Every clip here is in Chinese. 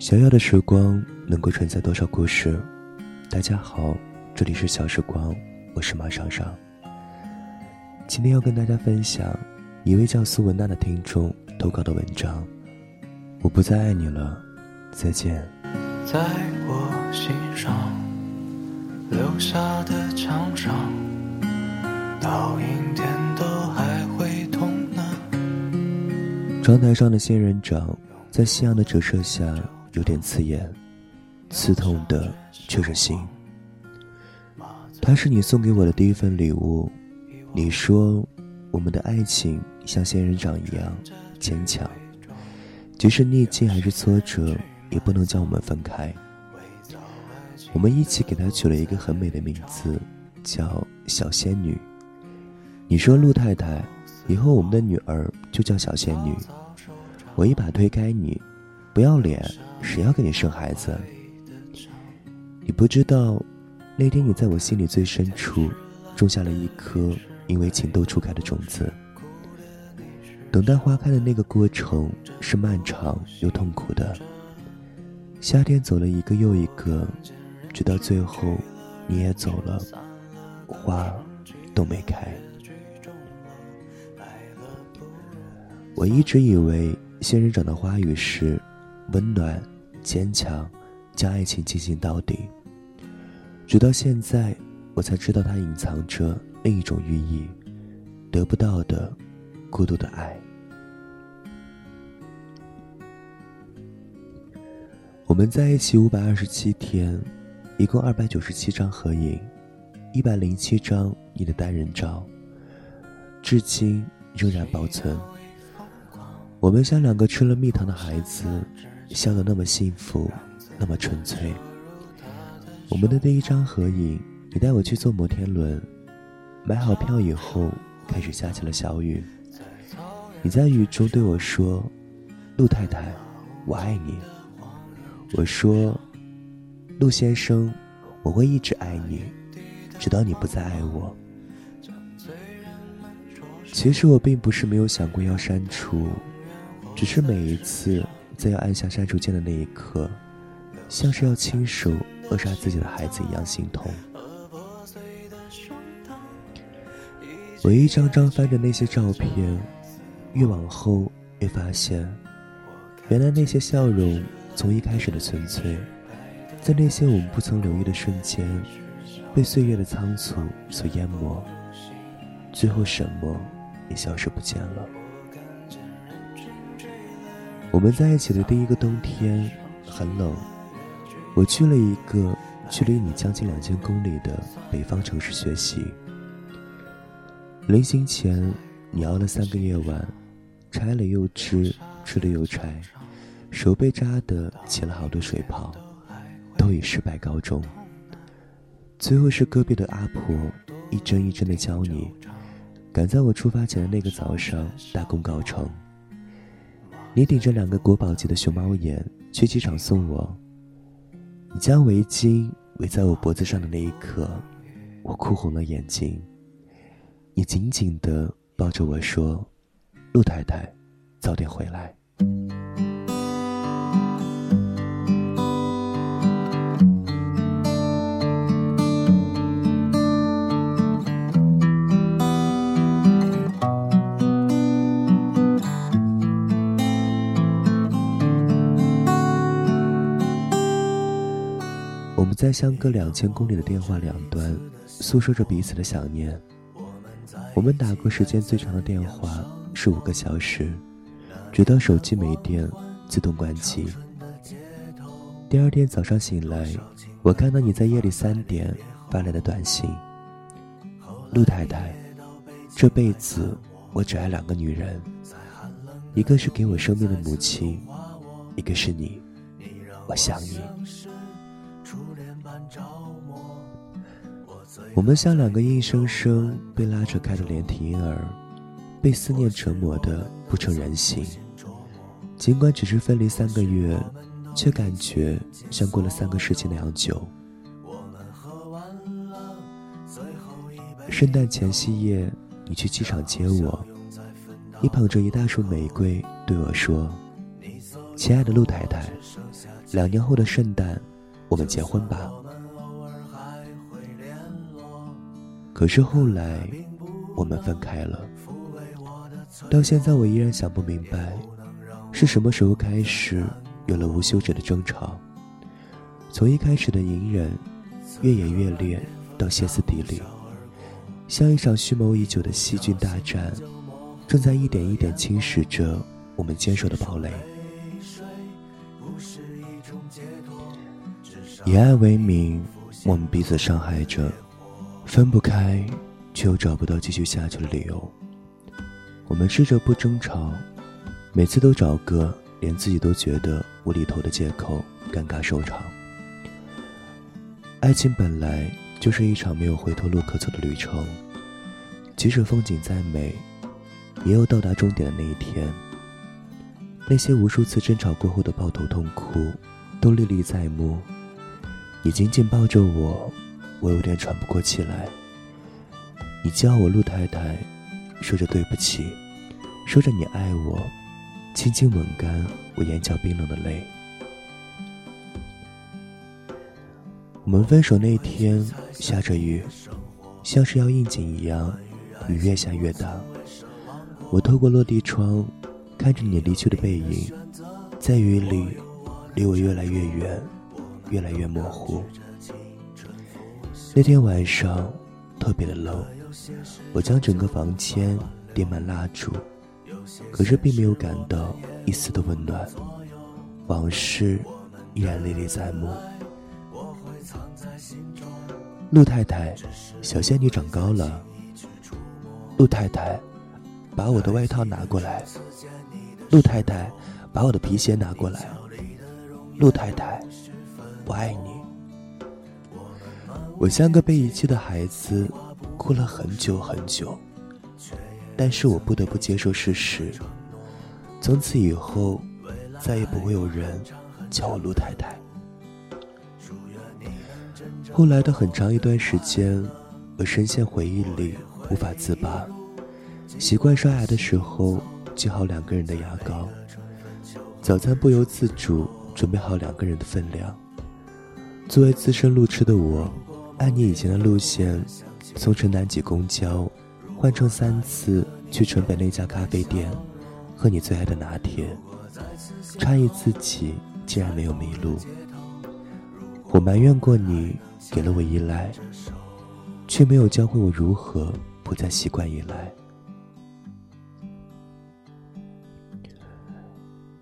小小的时光能够承载多少故事？大家好，这里是小时光，我是马爽爽。今天要跟大家分享一位叫苏文娜的听众投稿的文章。我不再爱你了，再见。在我心上留下的墙上，到阴天都还会痛呢。窗台上的仙人掌在夕阳的折射下有点刺眼，刺痛的却是心。它是你送给我的第一份礼物。你说，我们的爱情像仙人掌一样坚强，即使逆境还是挫折，也不能将我们分开。我们一起给它取了一个很美的名字，叫小仙女。你说，陆太太，以后我们的女儿就叫小仙女。我一把推开你，不要脸，谁要给你生孩子？你不知道，那天你在我心里最深处种下了一颗。因为情窦初开的种子，等待花开的那个过程是漫长又痛苦的。夏天走了一个又一个，直到最后你也走了，花都没开。我一直以为仙人掌的花语是温暖、坚强，将爱情进行到底。直到现在，我才知道它隐藏着。另一种寓意，得不到的，孤独的爱。我们在一起五百二十七天，一共二百九十七张合影，一百零七张你的单人照，至今仍然保存。我们像两个吃了蜜糖的孩子，笑得那么幸福，那么纯粹。我们的第一张合影，你带我去坐摩天轮。买好票以后，开始下起了小雨。你在雨中对我说：“陆太太，我爱你。”我说：“陆先生，我会一直爱你，直到你不再爱我。”其实我并不是没有想过要删除，只是每一次在要按下删除键的那一刻，像是要亲手扼杀自己的孩子一样心痛。我一张张翻着那些照片，越往后越发现，原来那些笑容从一开始的纯粹，在那些我们不曾留意的瞬间，被岁月的仓促所淹没，最后什么也消失不见了。我们在一起的第一个冬天很冷，我去了一个距离你将近两千公里的北方城市学习。临行前，你熬了三个夜晚，拆了又吃，吃了又拆，手被扎的起了好多水泡，都以失败告终。最后是隔壁的阿婆一针一针的教你，赶在我出发前的那个早上大功告成。你顶着两个国宝级的熊猫眼去机场送我，你将围巾围在我脖子上的那一刻，我哭红了眼睛。你紧紧地抱着我说：“陆太太，早点回来。”在相隔两千公里的电话两端，诉说着彼此的想念。我们打过时间最长的电话是五个小时，直到手机没电，自动关机。第二天早上醒来，我看到你在夜里三点发来的短信：“陆太太，这辈子我只爱两个女人，一个是给我生命的母亲，一个是你，我想你。”我们像两个硬生生被拉扯开的连体婴儿，被思念折磨的不成人形。尽管只是分离三个月，却感觉像过了三个世纪那样久。圣诞前夕夜，你去机场接我，你捧着一大束玫瑰对我说：“亲爱的陆太太，两年后的圣诞，我们结婚吧。可是后来，我们分开了。到现在，我依然想不明白，是什么时候开始有了无休止的争吵。从一开始的隐忍，越演越烈，到歇斯底里，像一场蓄谋已久的细菌大战，正在一点一点侵蚀着我们坚守的堡垒。以爱为名，我们彼此伤害着，分不开，却又找不到继续下去的理由。我们试着不争吵，每次都找个连自己都觉得无厘头的借口，尴尬收场。爱情本来就是一场没有回头路可走的旅程，即使风景再美，也有到达终点的那一天。那些无数次争吵过后的抱头痛哭，都历历在目。你紧紧抱着我，我有点喘不过气来。你叫我陆太太，说着对不起，说着你爱我，轻轻吻干我眼角冰冷的泪。我们分手那天下着雨，像是要应景一样，雨越下越大。我透过落地窗，看着你离去的背影，在雨里，离我越来越远。越来越模糊。那天晚上特别的冷，我将整个房间点满蜡烛，可是并没有感到一丝的温暖。往事依然历历在目。陆太太，小仙女长高了。陆太太，把我的外套拿过来。陆太太，把我的皮鞋拿过来。陆太太。我爱你，我像个被遗弃的孩子，哭了很久很久。但是我不得不接受事实，从此以后，再也不会有人叫我陆太太。后来的很长一段时间，我深陷回忆里无法自拔，习惯刷牙的时候挤好两个人的牙膏，早餐不由自主准备好两个人的分量。作为资深路痴的我，按你以前的路线，从城南挤公交，换乘三次去城北那家咖啡店，喝你最爱的拿铁。诧异自己竟然没有迷路。我埋怨过你给了我依赖，却没有教会我如何不再习惯依赖。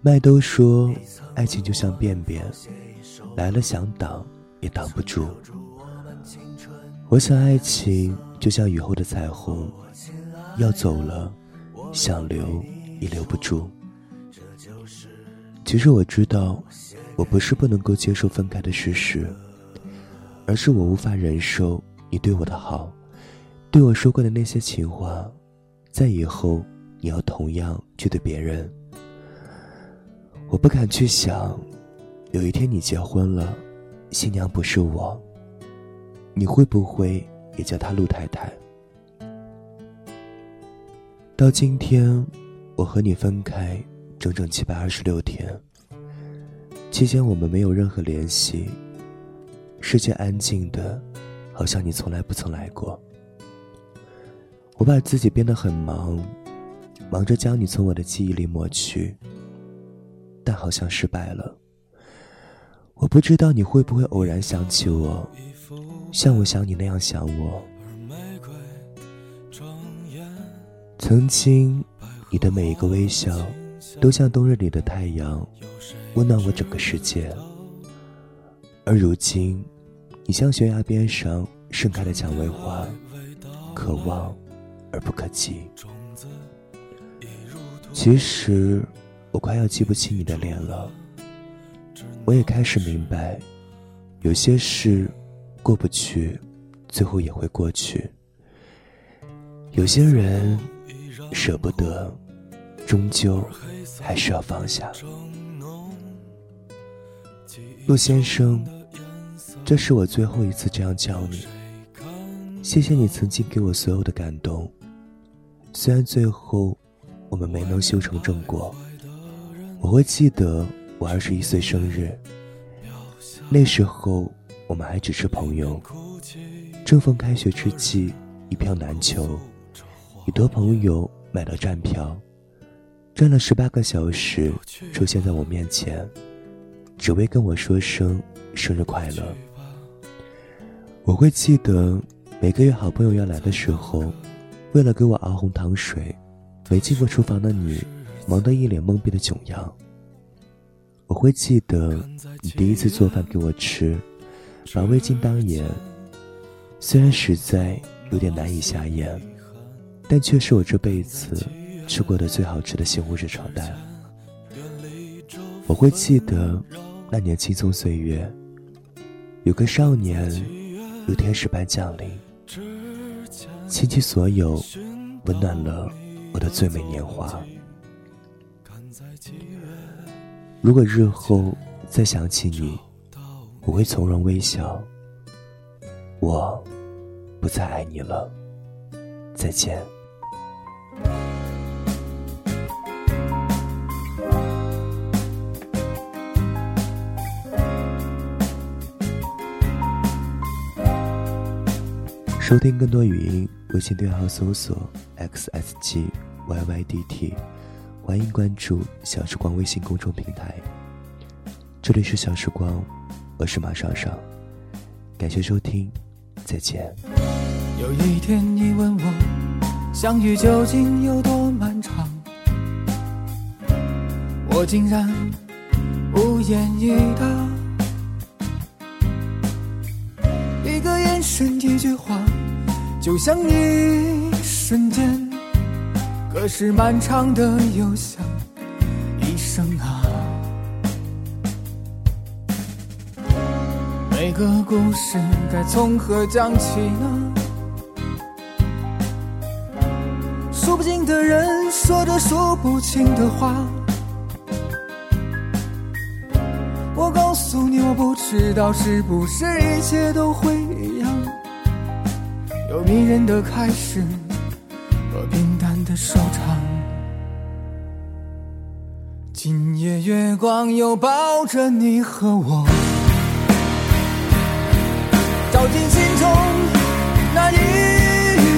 麦兜说，爱情就像便便，来了想挡。也挡不住。我想，爱情就像雨后的彩虹，要走了，想留也留不住。其实我知道，我不是不能够接受分开的事实，而是我无法忍受你对我的好，对我说过的那些情话，在以后你要同样去对别人。我不敢去想，有一天你结婚了。新娘不是我，你会不会也叫她陆太太？到今天，我和你分开整整七百二十六天，期间我们没有任何联系，世界安静的，好像你从来不曾来过。我把自己变得很忙，忙着将你从我的记忆里抹去，但好像失败了。我不知道你会不会偶然想起我，像我想你那样想我。曾经，你的每一个微笑，都像冬日里的太阳，温暖我整个世界。而如今，你像悬崖边上盛开的蔷薇花，可望而不可及。其实，我快要记不起你的脸了。我也开始明白，有些事过不去，最后也会过去；有些人舍不得，终究还是要放下。陆先生，这是我最后一次这样叫你。谢谢你曾经给我所有的感动，虽然最后我们没能修成正果，我会记得。我二十一岁生日，那时候我们还只是朋友，正逢开学之际，一票难求，一多朋友买了站票，站了十八个小时，出现在我面前，只为跟我说声生日快乐。我会记得每个月好朋友要来的时候，为了给我熬红糖水，没进过厨房的你，忙得一脸懵逼的囧样。我会记得你第一次做饭给我吃，把味精当盐。虽然实在有点难以下咽，但却是我这辈子吃过的最好吃的西红柿炒蛋。我会记得那年青葱岁月，有个少年如天使般降临，倾其所有，温暖了我的最美年华。如果日后再想起你，我会从容微笑。我不再爱你了，再见。收听更多语音，微信对号搜索 xsgy ydt，。欢迎关注小时光微信公众平台。这里是小时光，我是马爽爽，感谢收听，再见。有一天你问我，相遇究竟有多漫长，我竟然无言以答。一个眼神，一句话，就像一瞬间。可是漫长的又像个故事该从何讲起呢？数不尽的人说着数不清的话，我告诉你，我不知道是不是一切都会一样，有迷人的开始和。平淡的收场，今夜月光又抱着你和我，照进心中那遗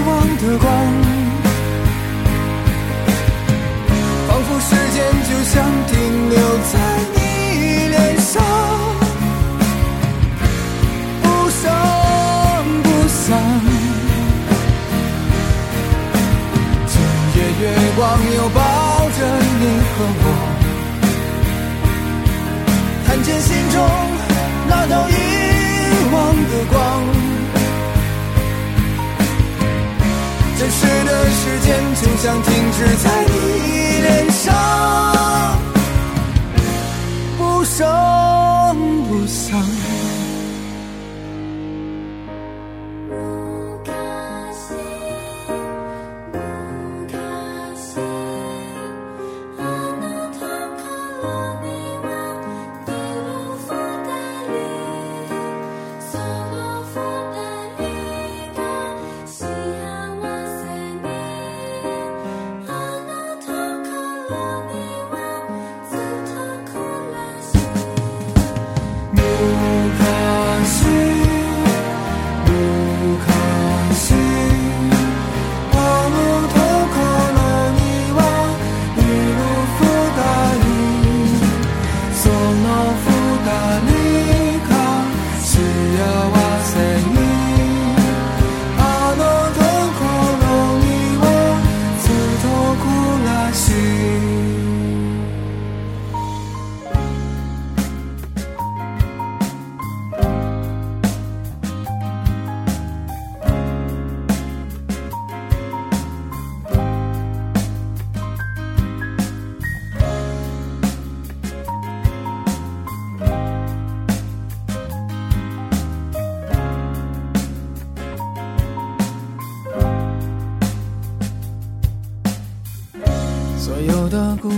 忘的光，仿佛时间就像停留在你脸上，不声不响。月光又抱着你和我，看见心中那道影流逝的时间就像停止在你脸上，不声不响。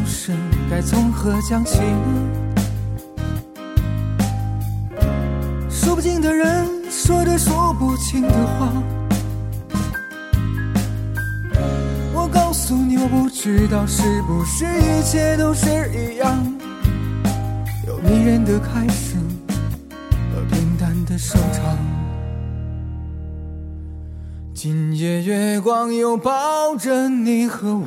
事该从何讲起？说不尽的人，说着说不清的话。我告诉你，我不知道是不是一切都是一样，有迷人的开始和平淡的收场。今夜月光又抱着你和我。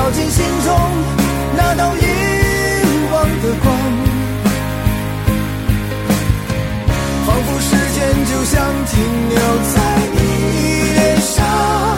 照进心中那道遗忘的光。仿佛时间就像停留在你脸上。